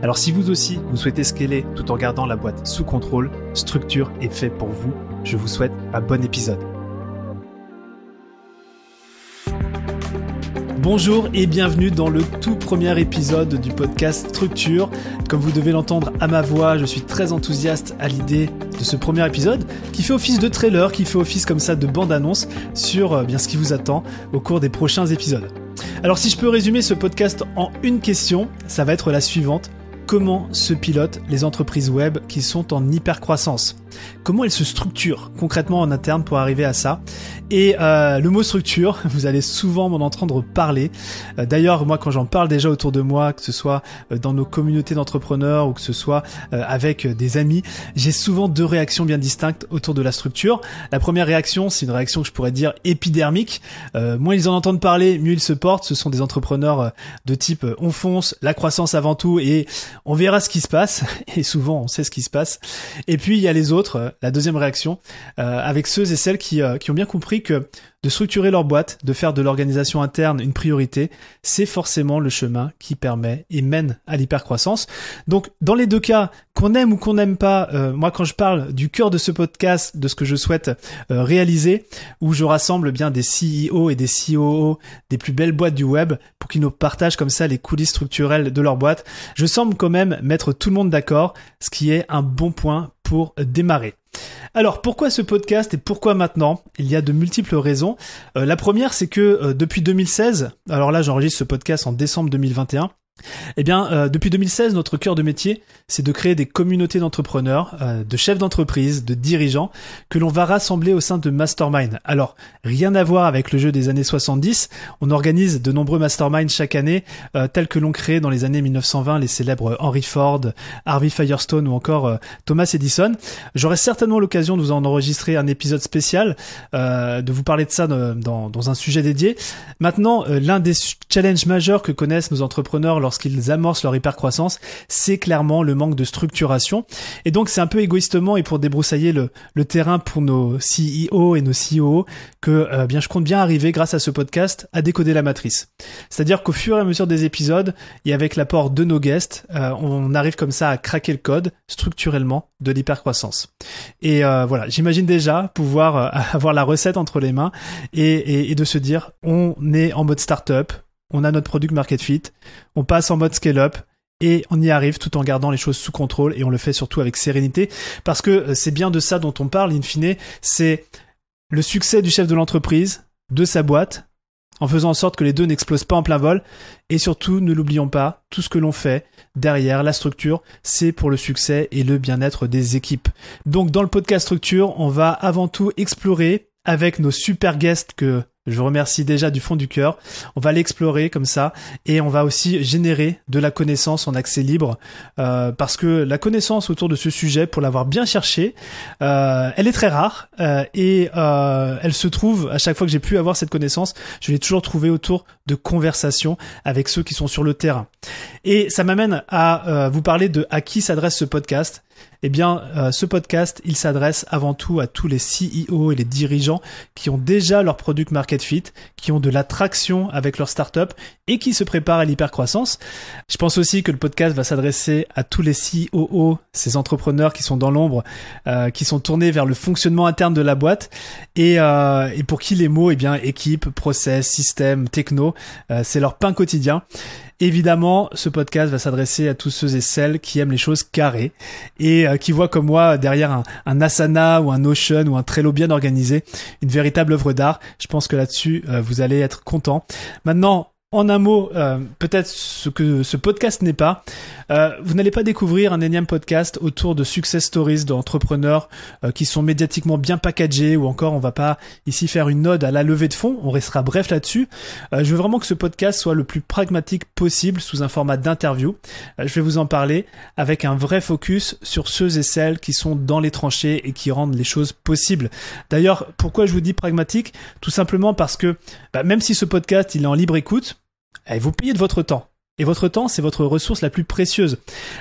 Alors si vous aussi, vous souhaitez scaler tout en gardant la boîte sous contrôle, Structure est fait pour vous. Je vous souhaite un bon épisode. Bonjour et bienvenue dans le tout premier épisode du podcast Structure. Comme vous devez l'entendre à ma voix, je suis très enthousiaste à l'idée de ce premier épisode qui fait office de trailer, qui fait office comme ça de bande-annonce sur euh, bien ce qui vous attend au cours des prochains épisodes. Alors si je peux résumer ce podcast en une question, ça va être la suivante comment se pilotent les entreprises web qui sont en hypercroissance? Comment elles se structurent concrètement en interne pour arriver à ça? Et euh, le mot structure, vous allez souvent m'en entendre parler. Euh, d'ailleurs, moi, quand j'en parle déjà autour de moi, que ce soit euh, dans nos communautés d'entrepreneurs ou que ce soit avec des amis, j'ai souvent deux réactions bien distinctes autour de la structure. La première réaction, c'est une réaction que je pourrais dire épidermique. moins ils en entendent parler, mieux ils se portent. Ce sont des entrepreneurs de type on fonce, la croissance avant tout et on verra ce qui se passe. Et souvent, on sait ce qui se passe. Et puis, il y a les autres euh, la deuxième réaction, euh, avec ceux et celles qui, euh, qui ont bien compris que de structurer leur boîte, de faire de l'organisation interne une priorité, c'est forcément le chemin qui permet et mène à l'hypercroissance. Donc dans les deux cas, qu'on aime ou qu'on n'aime pas, moi quand je parle du cœur de ce podcast, de ce que je souhaite réaliser, où je rassemble bien des CEO et des COO des plus belles boîtes du web pour qu'ils nous partagent comme ça les coulisses structurelles de leur boîte, je semble quand même mettre tout le monde d'accord, ce qui est un bon point pour démarrer. Alors pourquoi ce podcast et pourquoi maintenant? Il y a de multiples raisons. Euh, la première c'est que euh, depuis 2016, alors là j'enregistre ce podcast en décembre 2021, eh bien, euh, depuis 2016, notre cœur de métier, c'est de créer des communautés d'entrepreneurs, euh, de chefs d'entreprise, de dirigeants, que l'on va rassembler au sein de Mastermind. Alors, rien à voir avec le jeu des années 70. On organise de nombreux Masterminds chaque année, euh, tels que l'on crée dans les années 1920 les célèbres Henry Ford, Harvey Firestone ou encore Thomas Edison. J'aurai certainement l'occasion de vous en enregistrer un épisode spécial, de vous parler de ça dans, dans un sujet dédié. Maintenant, l'un des challenges majeurs que connaissent nos entrepreneurs lorsqu'ils amorcent leur hypercroissance, c'est clairement le manque de structuration. Et donc c'est un peu égoïstement et pour débroussailler le, terrain pour nos CEO et nos COO que euh, bien je compte bien arriver grâce à ce podcast à décoder la matrice. C'est-à-dire qu'au fur et à mesure des épisodes et avec l'apport de nos guests, euh, on arrive comme ça à craquer le code structurellement de l'hypercroissance. Et euh, voilà, j'imagine déjà pouvoir avoir la recette entre les mains et, et, et de se dire on est en mode startup, on a notre product market fit, on passe en mode scale-up et on y arrive tout en gardant les choses sous contrôle et on le fait surtout avec sérénité parce que euh, c'est bien de ça dont on parle in fine, c'est le succès du chef de l'entreprise, de sa boîte, en faisant en sorte que les deux n'explosent pas en plein vol. Et surtout, ne l'oublions pas, tout ce que l'on fait derrière la structure, c'est pour le succès et le bien-être des équipes. Donc dans le podcast structure, on va avant tout explorer avec nos super guests que je vous remercie déjà du fond du cœur. On va l'explorer comme ça et on va aussi générer de la connaissance en accès libre euh, parce que la connaissance autour de ce sujet, pour l'avoir bien cherché, euh, elle est très rare euh, et elle se trouve à chaque fois que j'ai pu avoir cette connaissance, je l'ai toujours trouvée autour de conversations avec ceux qui sont sur le terrain. Et ça m'amène à vous parler de à qui s'adresse ce podcast eh bien, euh, ce podcast, il s'adresse avant tout à tous les CEO et les dirigeants qui ont déjà leur product market fit, qui ont de l'attraction avec leur startup et qui se préparent à l'hypercroissance. Je pense aussi que le podcast va s'adresser à tous les COO, ces entrepreneurs qui sont dans l'ombre, euh, qui sont tournés vers le fonctionnement interne de la boîte et, euh, et pour qui les mots, eh bien, équipe, process, système, techno, c'est leur pain quotidien. Évidemment, ce podcast va s'adresser à tous ceux et celles qui aiment les choses carrées et euh, qui voient comme moi derrière un, Asana ou un Notion ou un Trello bien organisé une véritable œuvre d'art. Je pense que là-dessus, euh, vous allez être content. Maintenant, En un mot, euh, peut-être ce que ce podcast n'est pas. Euh, vous n'allez pas découvrir un énième podcast autour de success stories d'entrepreneurs euh, qui sont médiatiquement bien packagés ou encore on va pas ici faire une ode à la levée de fonds. On restera bref là-dessus. je veux vraiment que ce podcast soit le plus pragmatique possible sous un format d'interview. je vais vous en parler avec un vrai focus sur ceux et celles qui sont dans les tranchées et qui rendent les choses possibles. D'ailleurs, pourquoi je vous dis pragmatique? Tout simplement parce que bah, même si ce podcast il est en libre écoute, et vous payez de votre temps. Et votre temps, c'est votre ressource la plus précieuse.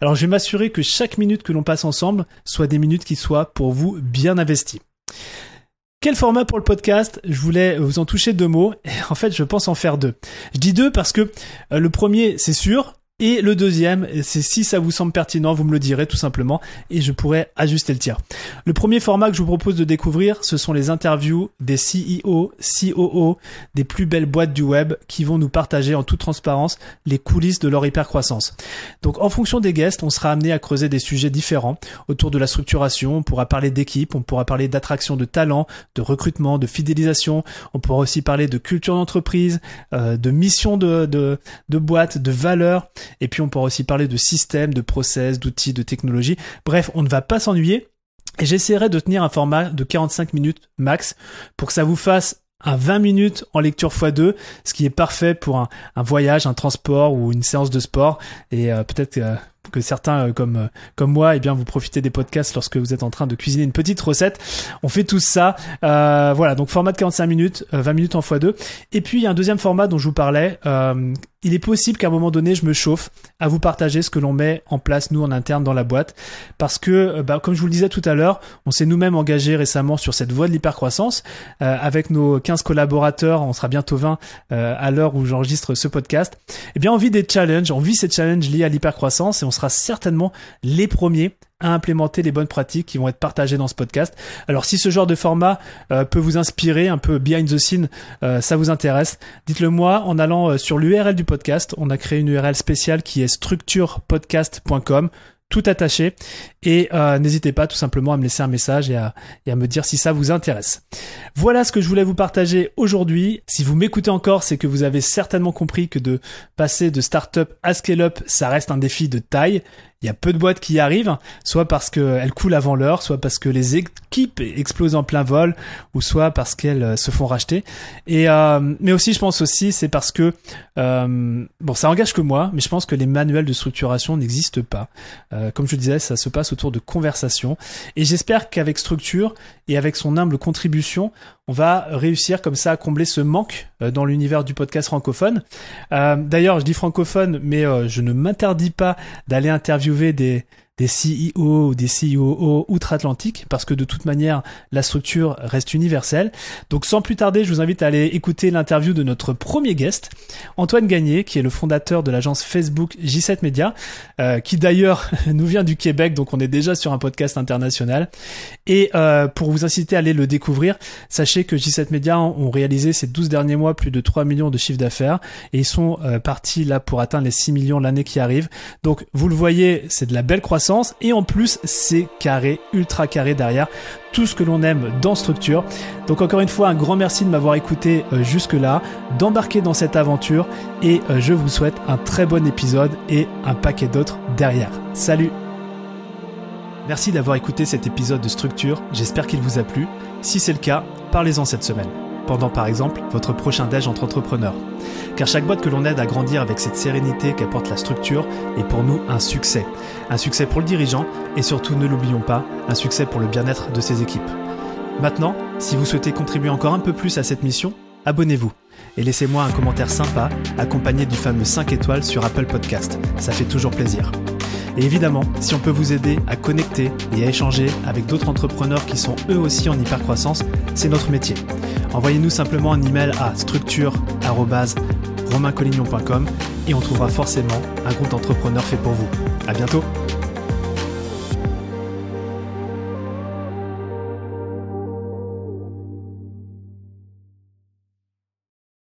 Alors je vais m'assurer que chaque minute que l'on passe ensemble soit des minutes qui soient pour vous bien investies. Quel format pour le podcast? Je voulais vous en toucher deux mots. Et en fait, je pense en faire deux. Je dis deux parce que euh, le premier, c'est sûr, et le deuxième, c'est si ça vous semble pertinent, vous me le direz tout simplement et je pourrais ajuster le tir. Le premier format que je vous propose de découvrir, ce sont les interviews des CEO, COO des plus belles boîtes du web qui vont nous partager en toute transparence les coulisses de leur hypercroissance. Donc en fonction des guests, on sera amené à creuser des sujets différents autour de la structuration, on pourra parler d'équipe, on pourra parler d'attraction de talent, de recrutement, de fidélisation, on pourra aussi parler de culture d'entreprise, euh, de mission de, de, de boîte, de valeurs et puis on pourra aussi parler de systèmes, de process, d'outils, de technologies. Bref, on ne va pas s'ennuyer. Et j'essaierai de tenir un format de 45 minutes max pour que ça vous fasse un 20 minutes en lecture x2, ce qui est parfait pour un, voyage, un transport ou une séance de sport. Et euh, peut-être euh, que certains euh, comme comme moi, eh bien vous profitez des podcasts lorsque vous êtes en train de cuisiner une petite recette. On fait tout ça. voilà, donc format de 45 minutes, 20 minutes en x2. Et puis il y a un deuxième format dont je vous parlais, il est possible qu'à un moment donné, je me chauffe à vous partager ce que l'on met en place, nous, en interne, dans la boîte. Parce que, euh, bah, comme je vous le disais tout à l'heure, on s'est nous-mêmes engagé récemment sur cette voie de l'hypercroissance. Euh, avec nos 15 collaborateurs, on sera bientôt 20 euh, à l'heure où j'enregistre ce podcast. Eh bien, on vit des challenges, on vit ces challenges liés à l'hypercroissance et on sera certainement les premiers à implémenter les bonnes pratiques qui vont être partagées dans ce podcast. Alors si ce genre de format euh, peut vous inspirer, un peu behind the scene, euh, ça vous intéresse, dites-le moi en allant euh, sur l'URL du podcast. On a créé une URL spéciale qui est structurepodcast.com tout attaché. Et euh, n'hésitez pas tout simplement à me laisser un message et à, et à, me dire si ça vous intéresse. Voilà ce que je voulais vous partager aujourd'hui. Si vous m'écoutez encore, c'est que vous avez certainement compris que de passer de startup à scale-up, ça reste un défi de taille. Il y a peu de boîtes qui y arrivent, soit parce qu'elles coulent avant l'heure, soit parce que les équipes explosent en plein vol, ou soit parce qu'elles euh, se font racheter. Et euh, mais aussi, je pense aussi, c'est parce que euh, bon, ça engage que moi, mais je pense que les manuels de structuration n'existent pas. Euh, comme je disais, ça se passe autour de conversations, et j'espère qu'avec structure et avec son humble contribution, on va réussir comme ça à combler ce manque euh, dans l'univers du podcast francophone. Euh, d'ailleurs, je dis francophone, mais euh, je ne m'interdis pas d'aller interviewer des, des CEO ou des CEO outre-Atlantique parce que de toute manière la structure reste universelle. Donc sans plus tarder, je vous invite à aller écouter l'interview de notre premier guest, Antoine Gagné, qui est le fondateur de l'agence Facebook J7 Media, euh, qui d'ailleurs nous vient du Québec, donc on est déjà sur un podcast international. Et euh, pour vous inciter à aller le découvrir, sachez que J7 Media ont réalisé ces 12 derniers mois plus de 3 millions de chiffres d'affaires et ils sont euh, partis là pour atteindre les 6 millions l'année qui arrive. Donc vous le voyez, c'est de la belle croissance et en plus c'est carré, ultra carré derrière tout ce que l'on aime dans Structure. Donc encore une fois, un grand merci de m'avoir écouté euh, jusque-là, d'embarquer dans cette aventure et euh, je vous souhaite un très bon épisode et un paquet d'autres derrière. Salut Merci d'avoir écouté cet épisode de Structure, j'espère qu'il vous a plu. Si c'est le cas, parlez-en cette semaine pendant par exemple votre prochain déj entre entrepreneurs. Car chaque boîte que l'on aide à grandir avec cette sérénité qu'apporte la structure est pour nous un succès. Un succès pour le dirigeant et surtout, ne l'oublions pas, un succès pour le bien-être de ses équipes. Maintenant, si vous souhaitez contribuer encore un peu plus à cette mission, abonnez-vous et laissez-moi un commentaire sympa accompagné du fameux 5 étoiles sur Apple Podcast. Ça fait toujours plaisir. Et évidemment, si on peut vous aider à connecter et à échanger avec d'autres entrepreneurs qui sont eux aussi en hypercroissance, c'est notre métier. Envoyez-nous simplement un email à structure@romaincollignon.com et on trouvera forcément un groupe d'entrepreneurs fait pour vous. À bientôt.